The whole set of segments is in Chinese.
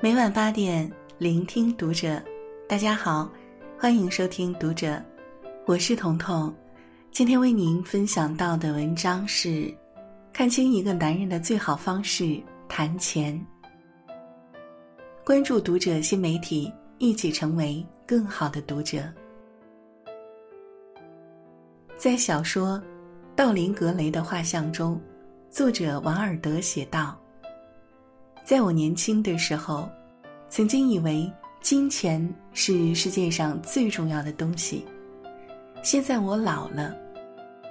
每晚八点，聆听读者。大家好，欢迎收听读者，我是彤彤。今天为您分享到的文章是：看清一个男人的最好方式——谈钱。关注读者新媒体，一起成为更好的读者。在小说《道林格雷的画像》中，作者王尔德写道。在我年轻的时候，曾经以为金钱是世界上最重要的东西。现在我老了，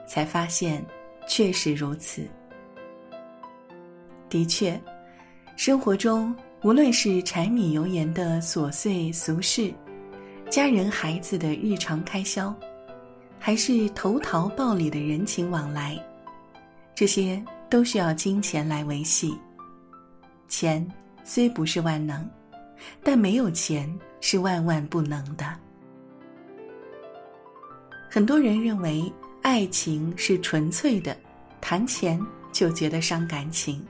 才发现确实如此。的确，生活中无论是柴米油盐的琐碎俗事，家人孩子的日常开销，还是投桃报李的人情往来，这些都需要金钱来维系。钱虽不是万能，但没有钱是万万不能的。很多人认为爱情是纯粹的，谈钱就觉得伤感情。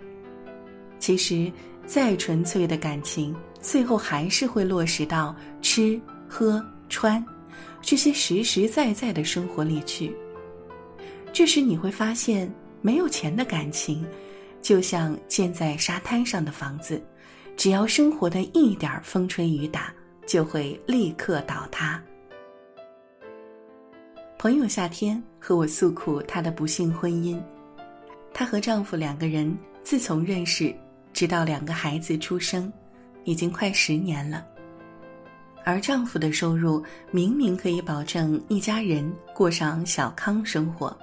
其实，再纯粹的感情，最后还是会落实到吃喝穿这些实实在在的生活里去。这时你会发现，没有钱的感情。就像建在沙滩上的房子，只要生活的一点风吹雨打，就会立刻倒塌。朋友夏天和我诉苦她的不幸婚姻，她和丈夫两个人自从认识，直到两个孩子出生，已经快十年了。而丈夫的收入明明可以保证一家人过上小康生活。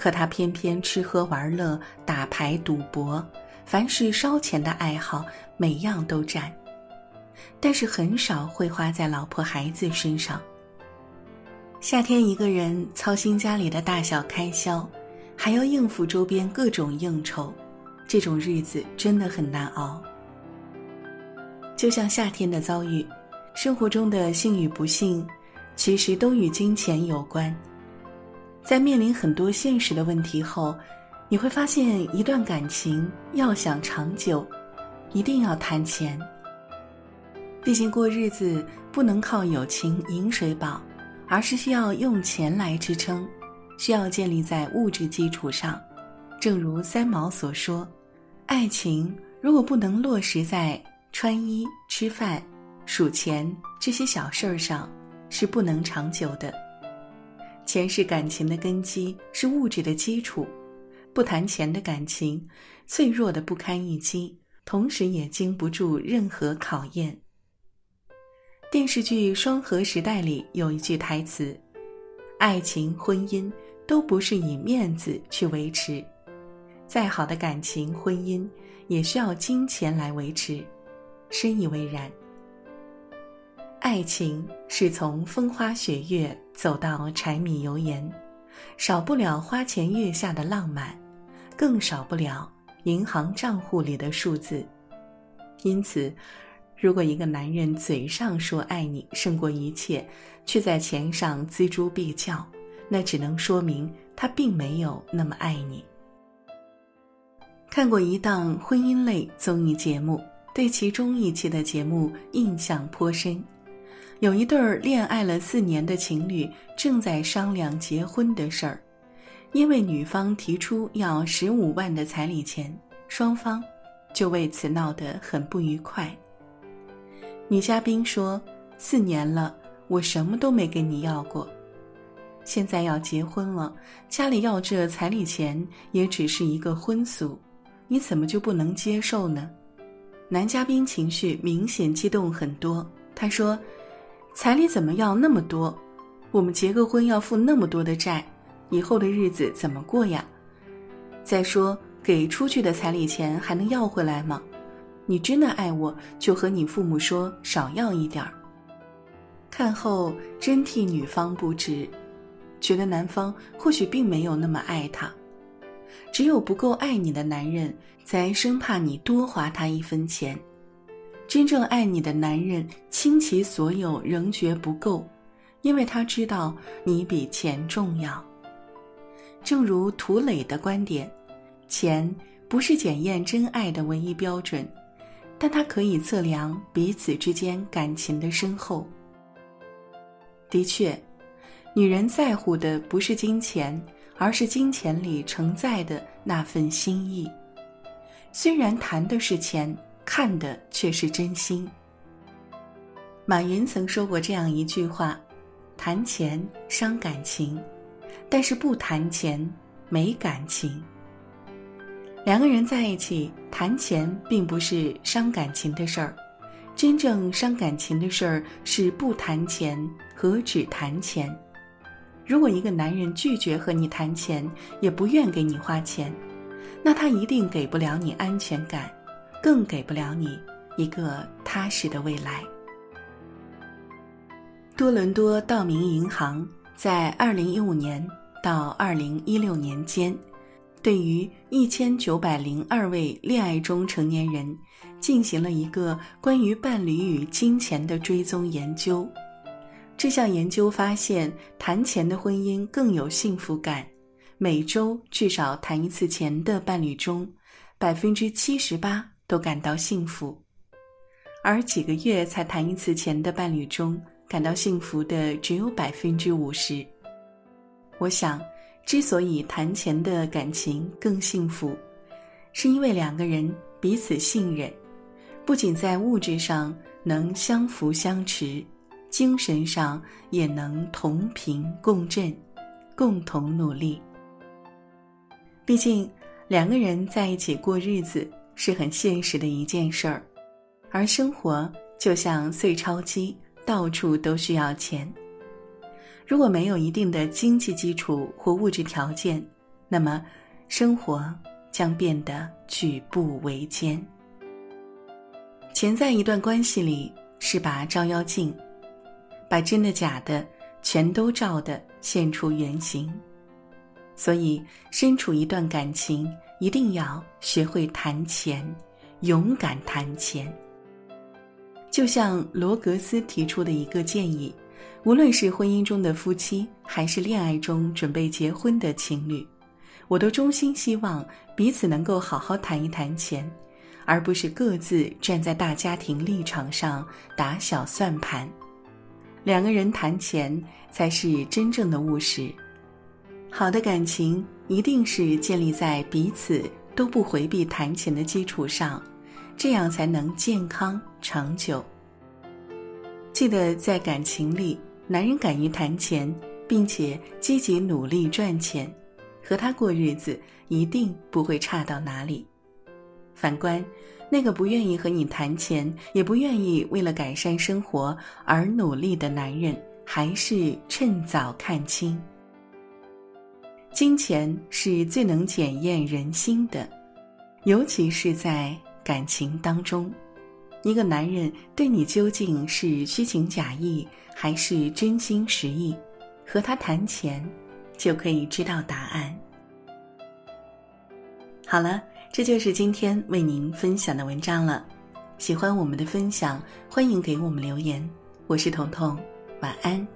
可他偏偏吃喝玩乐、打牌赌博，凡是烧钱的爱好，每样都占。但是很少会花在老婆孩子身上。夏天一个人操心家里的大小开销，还要应付周边各种应酬，这种日子真的很难熬。就像夏天的遭遇，生活中的幸与不幸，其实都与金钱有关。在面临很多现实的问题后，你会发现，一段感情要想长久，一定要谈钱。毕竟过日子不能靠友情饮水饱，而是需要用钱来支撑，需要建立在物质基础上。正如三毛所说：“爱情如果不能落实在穿衣、吃饭、数钱这些小事儿上，是不能长久的。”钱是感情的根基，是物质的基础。不谈钱的感情，脆弱的不堪一击，同时也经不住任何考验。电视剧《双核时代》里有一句台词：“爱情、婚姻都不是以面子去维持，再好的感情、婚姻也需要金钱来维持。”深以为然。爱情是从风花雪月走到柴米油盐，少不了花前月下的浪漫，更少不了银行账户里的数字。因此，如果一个男人嘴上说爱你胜过一切，却在钱上锱铢必较，那只能说明他并没有那么爱你。看过一档婚姻类综艺节目，对其中一期的节目印象颇深。有一对儿恋爱了四年的情侣正在商量结婚的事儿，因为女方提出要十五万的彩礼钱，双方就为此闹得很不愉快。女嘉宾说：“四年了，我什么都没跟你要过，现在要结婚了，家里要这彩礼钱也只是一个婚俗，你怎么就不能接受呢？”男嘉宾情绪明显激动很多，他说。彩礼怎么要那么多？我们结个婚要付那么多的债，以后的日子怎么过呀？再说，给出去的彩礼钱还能要回来吗？你真的爱我，就和你父母说少要一点儿。看后真替女方不值，觉得男方或许并没有那么爱她。只有不够爱你的男人，才生怕你多花他一分钱。真正爱你的男人倾其所有仍觉不够，因为他知道你比钱重要。正如涂磊的观点，钱不是检验真爱的唯一标准，但它可以测量彼此之间感情的深厚。的确，女人在乎的不是金钱，而是金钱里承载的那份心意。虽然谈的是钱，看的却是真心。马云曾说过这样一句话：“谈钱伤感情，但是不谈钱没感情。”两个人在一起谈钱，并不是伤感情的事儿，真正伤感情的事儿是不谈钱和只谈钱。如果一个男人拒绝和你谈钱，也不愿给你花钱，那他一定给不了你安全感，更给不了你一个踏实的未来。多伦多道明银行在二零一五年到二零一六年间。对于一千九百零二位恋爱中成年人，进行了一个关于伴侣与金钱的追踪研究。这项研究发现，谈钱的婚姻更有幸福感。每周至少谈一次钱的伴侣中，百分之七十八都感到幸福，而几个月才谈一次钱的伴侣中，感到幸福的只有百分之五十。我想。之所以谈钱的感情更幸福，是因为两个人彼此信任，不仅在物质上能相扶相持，精神上也能同频共振，共同努力。毕竟两个人在一起过日子是很现实的一件事儿，而生活就像碎钞机，到处都需要钱。如果没有一定的经济基础或物质条件，那么生活将变得举步维艰。钱在一段关系里是把照妖镜，把真的假的全都照的现出原形。所以，身处一段感情，一定要学会谈钱，勇敢谈钱。就像罗格斯提出的一个建议。无论是婚姻中的夫妻，还是恋爱中准备结婚的情侣，我都衷心希望彼此能够好好谈一谈钱，而不是各自站在大家庭立场上打小算盘。两个人谈钱才是真正的务实。好的感情一定是建立在彼此都不回避谈钱的基础上，这样才能健康长久。记得在感情里。男人敢于谈钱，并且积极努力赚钱，和他过日子一定不会差到哪里。反观那个不愿意和你谈钱，也不愿意为了改善生活而努力的男人，还是趁早看清。金钱是最能检验人心的，尤其是在感情当中。一个男人对你究竟是虚情假意还是真心实意，和他谈钱，就可以知道答案。好了，这就是今天为您分享的文章了。喜欢我们的分享，欢迎给我们留言。我是彤彤，晚安。